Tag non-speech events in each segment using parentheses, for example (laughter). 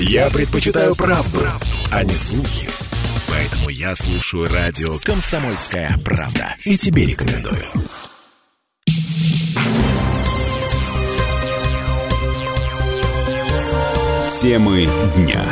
Я предпочитаю правду, а не слухи. Поэтому я слушаю радио «Комсомольская правда». И тебе рекомендую. Темы дня.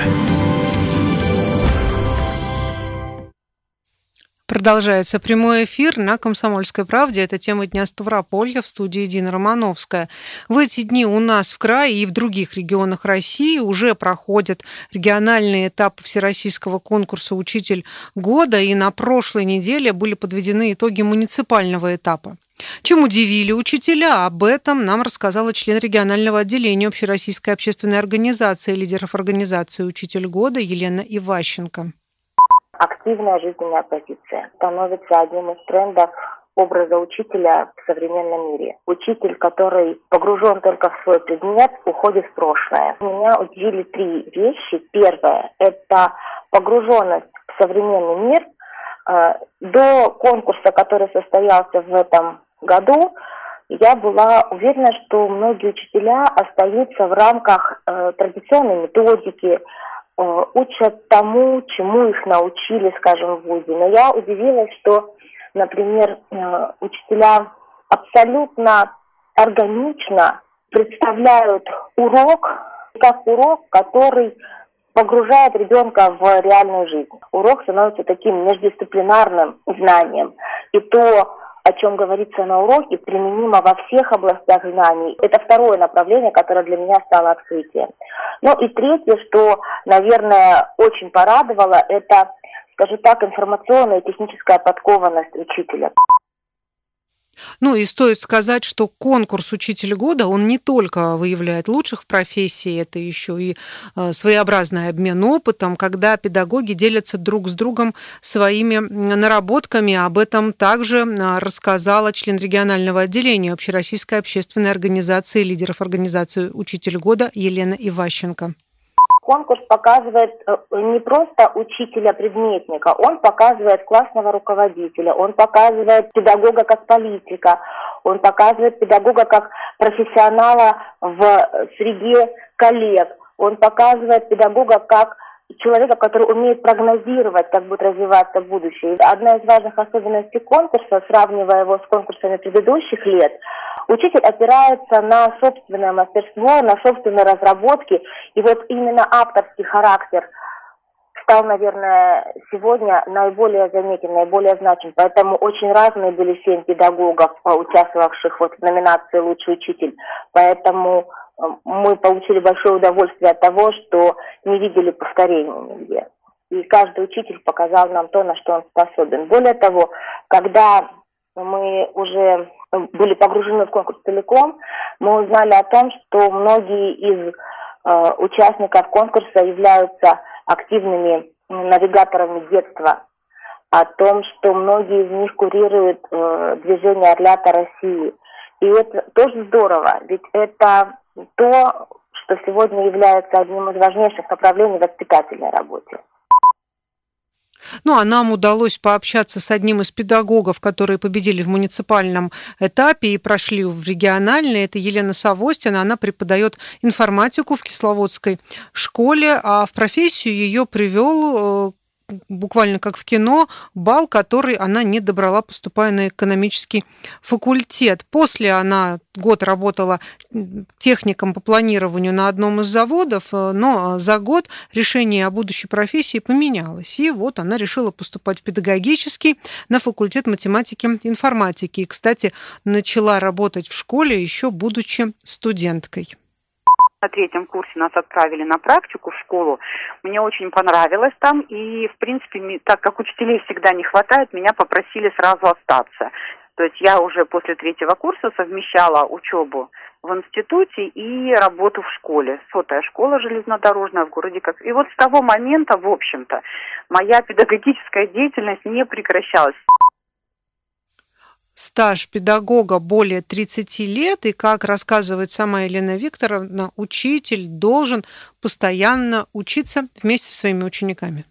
Продолжается прямой эфир на «Комсомольской правде». Это тема Дня Ставрополья в студии Дина Романовская. В эти дни у нас в крае и в других регионах России уже проходят региональные этапы всероссийского конкурса «Учитель года», и на прошлой неделе были подведены итоги муниципального этапа. Чем удивили учителя? Об этом нам рассказала член регионального отделения Общероссийской общественной организации лидеров организации «Учитель года» Елена Иващенко. Активная жизненная позиция становится одним из трендов образа учителя в современном мире. Учитель, который погружен только в свой предмет, уходит в прошлое. Меня удивили три вещи. Первое – это погруженность в современный мир. Э, до конкурса, который состоялся в этом году я была уверена, что многие учителя остаются в рамках э, традиционной методики, учат тому, чему их научили, скажем, в ВУЗе. Но я удивилась, что, например, э, учителя абсолютно органично представляют урок как урок, который погружает ребенка в реальную жизнь. Урок становится таким междисциплинарным знанием. И то, о чем говорится на уроке, применимо во всех областях знаний. Это второе направление, которое для меня стало открытием. Ну и третье, что, наверное, очень порадовало, это, скажем так, информационная и техническая подкованность учителя. Ну и стоит сказать, что конкурс «Учитель года», он не только выявляет лучших в профессии, это еще и э, своеобразный обмен опытом, когда педагоги делятся друг с другом своими наработками. Об этом также э, рассказала член регионального отделения Общероссийской общественной организации лидеров организации «Учитель года» Елена Иващенко конкурс показывает э, не просто учителя-предметника, он показывает классного руководителя, он показывает педагога как политика, он показывает педагога как профессионала в среде коллег, он показывает педагога как человека, который умеет прогнозировать, как будет развиваться будущее. Одна из важных особенностей конкурса, сравнивая его с конкурсами предыдущих лет, учитель опирается на собственное мастерство, на собственные разработки, и вот именно авторский характер стал, наверное, сегодня наиболее заметен, наиболее значим. Поэтому очень разные были семь педагогов, участвовавших вот в номинации «Лучший учитель». Поэтому мы получили большое удовольствие от того, что не видели повторений нигде. И каждый учитель показал нам то, на что он способен. Более того, когда мы уже были погружены в конкурс целиком, мы узнали о том, что многие из э, участников конкурса являются активными навигаторами детства, о том, что многие из них курируют э, движение «Орлята России». И это тоже здорово, ведь это то, что сегодня является одним из важнейших направлений воспитательной работе. Ну, а нам удалось пообщаться с одним из педагогов, которые победили в муниципальном этапе и прошли в региональный. Это Елена Савостина. Она преподает информатику в Кисловодской школе, а в профессию ее привел э, буквально как в кино, бал, который она не добрала, поступая на экономический факультет. После она год работала техником по планированию на одном из заводов, э, но за год решение о будущей профессии поменялось. И вот она решила поступать в педагогический на факультет математики и информатики. И, кстати, начала работать в школе еще будучи студенткой на третьем курсе нас отправили на практику в школу. Мне очень понравилось там, и, в принципе, так как учителей всегда не хватает, меня попросили сразу остаться. То есть я уже после третьего курса совмещала учебу в институте и работу в школе. Сотая школа железнодорожная в городе. Как... И вот с того момента, в общем-то, моя педагогическая деятельность не прекращалась стаж педагога более 30 лет, и, как рассказывает сама Елена Викторовна, учитель должен постоянно учиться вместе со своими учениками?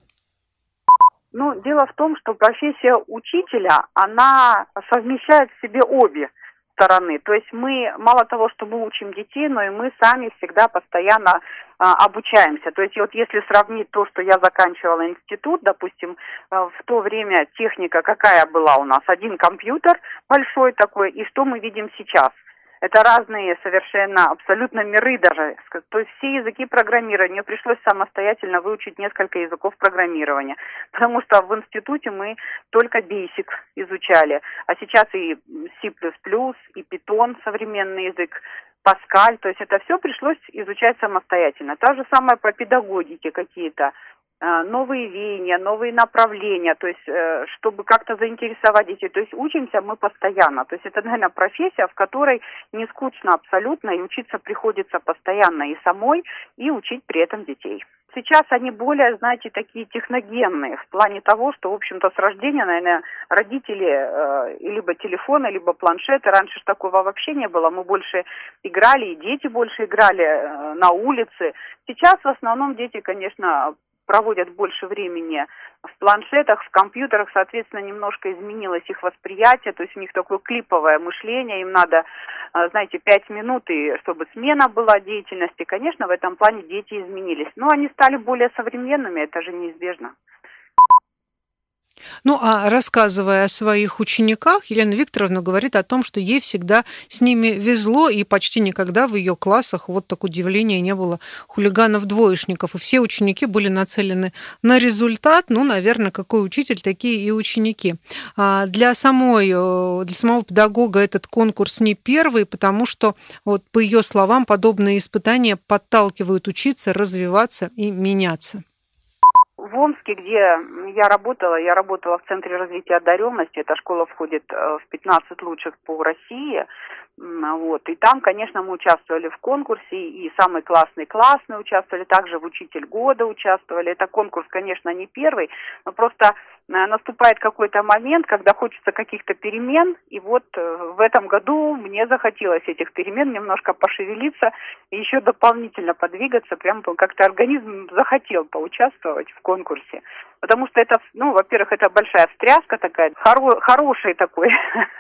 Ну, дело в том, что профессия учителя, она совмещает в себе обе. Стороны. То есть мы мало того, что мы учим детей, но и мы сами всегда постоянно а, обучаемся. То есть вот если сравнить то, что я заканчивала институт, допустим, а, в то время техника какая была у нас? Один компьютер большой такой, и что мы видим сейчас? Это разные совершенно абсолютно миры даже. То есть все языки программирования. Мне пришлось самостоятельно выучить несколько языков программирования. Потому что в институте мы только Basic изучали. А сейчас и C++, и Python современный язык. Паскаль, то есть это все пришлось изучать самостоятельно. Та же самое по педагогике какие-то новые веяния, новые направления, то есть э, чтобы как-то заинтересовать детей. То есть учимся мы постоянно. То есть это, наверное, профессия, в которой не скучно абсолютно, и учиться приходится постоянно и самой, и учить при этом детей. Сейчас они более, знаете, такие техногенные в плане того, что, в общем-то, с рождения, наверное, родители э, либо телефоны, либо планшеты. Раньше же такого вообще не было. Мы больше играли, и дети больше играли э, на улице. Сейчас в основном дети, конечно, проводят больше времени в планшетах, в компьютерах, соответственно, немножко изменилось их восприятие, то есть у них такое клиповое мышление, им надо, э, знаете, пять минут, и чтобы смена была деятельности. Конечно, в этом плане дети изменились, но они стали более современными, это же неизбежно. Ну, а рассказывая о своих учениках, Елена Викторовна говорит о том, что ей всегда с ними везло, и почти никогда в ее классах, вот так удивления, не было хулиганов-двоечников. И все ученики были нацелены на результат. Ну, наверное, какой учитель, такие и ученики. А для, самой, э, для самого педагога этот конкурс не первый, потому что, вот, по ее словам, подобные испытания подталкивают учиться, развиваться и меняться в Омске, где я работала, я работала в Центре развития одаренности, эта школа входит э, в 15 лучших по России, вот, и там, конечно, мы участвовали в конкурсе, и самый классный классный участвовали, также в Учитель года участвовали, это конкурс, конечно, не первый, но просто наступает какой-то момент, когда хочется каких-то перемен, и вот э, в этом году мне захотелось этих перемен, немножко пошевелиться еще дополнительно подвигаться, прям как-то организм захотел поучаствовать в конкурсе. Потому что это, ну, во-первых, это большая встряска такая, хоро- хороший такой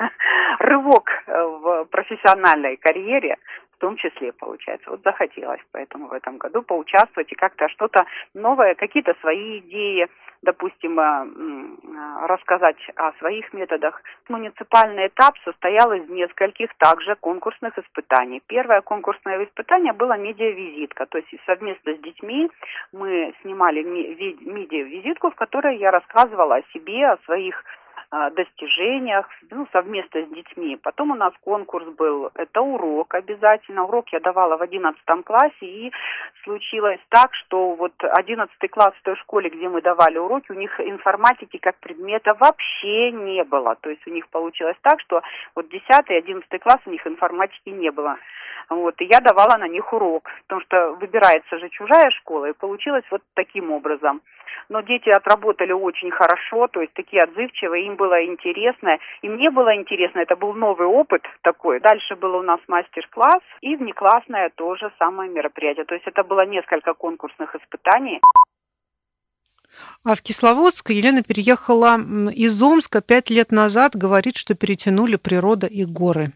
(laughs) рывок э, в профессиональной карьере, в том числе, получается. Вот захотелось поэтому в этом году поучаствовать и как-то что-то новое, какие-то свои идеи, допустим, э, э, рассказать о своих методах. Муниципальный этап состоял из нескольких также конкурсных испытаний. Первое конкурсное испытание было медиавизитка, то есть совместно с детьми мы снимали медиавизитку, в которой я рассказывала о себе, о своих достижениях, ну, совместно с детьми. Потом у нас конкурс был, это урок обязательно. Урок я давала в одиннадцатом классе, и случилось так, что вот одиннадцатый класс в той школе, где мы давали уроки, у них информатики как предмета вообще не было. То есть у них получилось так, что вот десятый, одиннадцатый класс у них информатики не было. Вот, и я давала на них урок, потому что выбирается же чужая школа, и получилось вот таким образом но дети отработали очень хорошо, то есть такие отзывчивые, им было интересно, и мне было интересно, это был новый опыт такой. Дальше был у нас мастер-класс и внеклассное тоже самое мероприятие, то есть это было несколько конкурсных испытаний. А в Кисловодск Елена переехала из Омска пять лет назад, говорит, что перетянули природа и горы.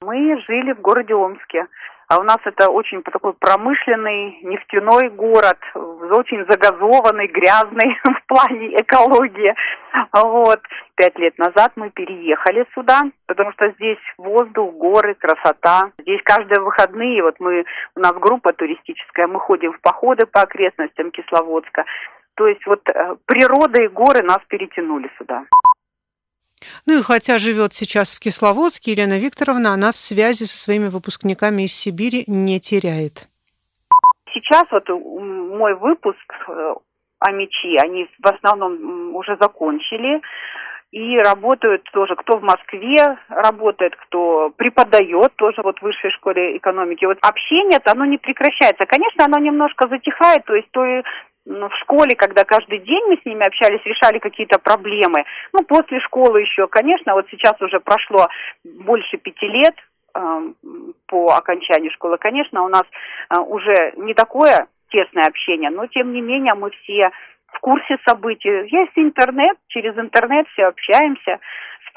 Мы жили в городе Омске. А у нас это очень такой промышленный нефтяной город, очень загазованный, грязный (laughs) в плане экологии. Вот. Пять лет назад мы переехали сюда, потому что здесь воздух, горы, красота. Здесь каждые выходные, вот мы, у нас группа туристическая, мы ходим в походы по окрестностям Кисловодска. То есть вот э, природа и горы нас перетянули сюда. Ну и хотя живет сейчас в Кисловодске, Елена Викторовна, она в связи со своими выпускниками из Сибири не теряет. Сейчас вот мой выпуск э, о мечи, они в основном уже закончили и работают тоже, кто в Москве работает, кто преподает тоже вот в высшей школе экономики. Вот общение, оно не прекращается. Конечно, оно немножко затихает, то есть то в школе, когда каждый день мы с ними общались, решали какие-то проблемы. Ну, после школы еще, конечно, вот сейчас уже прошло больше пяти лет э, по окончании школы. Конечно, у нас э, уже не такое тесное общение, но тем не менее мы все в курсе событий. Есть интернет, через интернет все общаемся,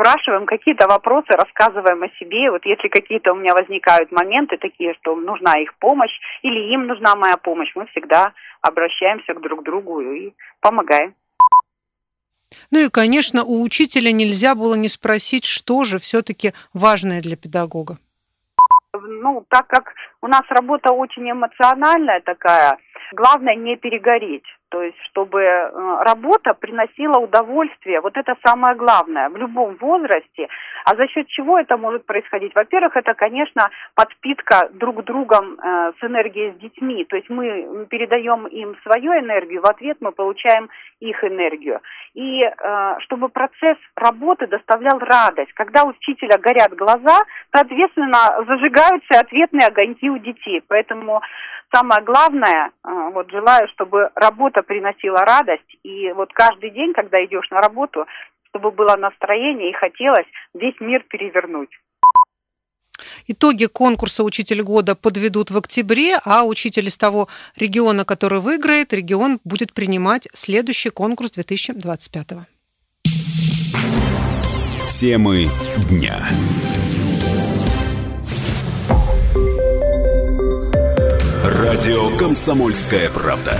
спрашиваем какие-то вопросы, рассказываем о себе. Вот если какие-то у меня возникают моменты такие, что нужна их помощь или им нужна моя помощь, мы всегда обращаемся к друг другу и помогаем. Ну и, конечно, у учителя нельзя было не спросить, что же все-таки важное для педагога. Ну, так как у нас работа очень эмоциональная такая, главное не перегореть. То есть, чтобы э, работа приносила удовольствие, вот это самое главное в любом возрасте. А за счет чего это может происходить? Во-первых, это, конечно, подпитка друг другом э, с энергией с детьми. То есть мы передаем им свою энергию, в ответ мы получаем их энергию. И э, чтобы процесс работы доставлял радость. Когда у учителя горят глаза, соответственно, зажигаются ответные огоньки у детей. Поэтому самое главное, вот желаю, чтобы работа приносила радость, и вот каждый день, когда идешь на работу, чтобы было настроение и хотелось весь мир перевернуть. Итоги конкурса «Учитель года» подведут в октябре, а учитель из того региона, который выиграет, регион будет принимать следующий конкурс 2025 -го. Темы дня. Радио «Комсомольская правда».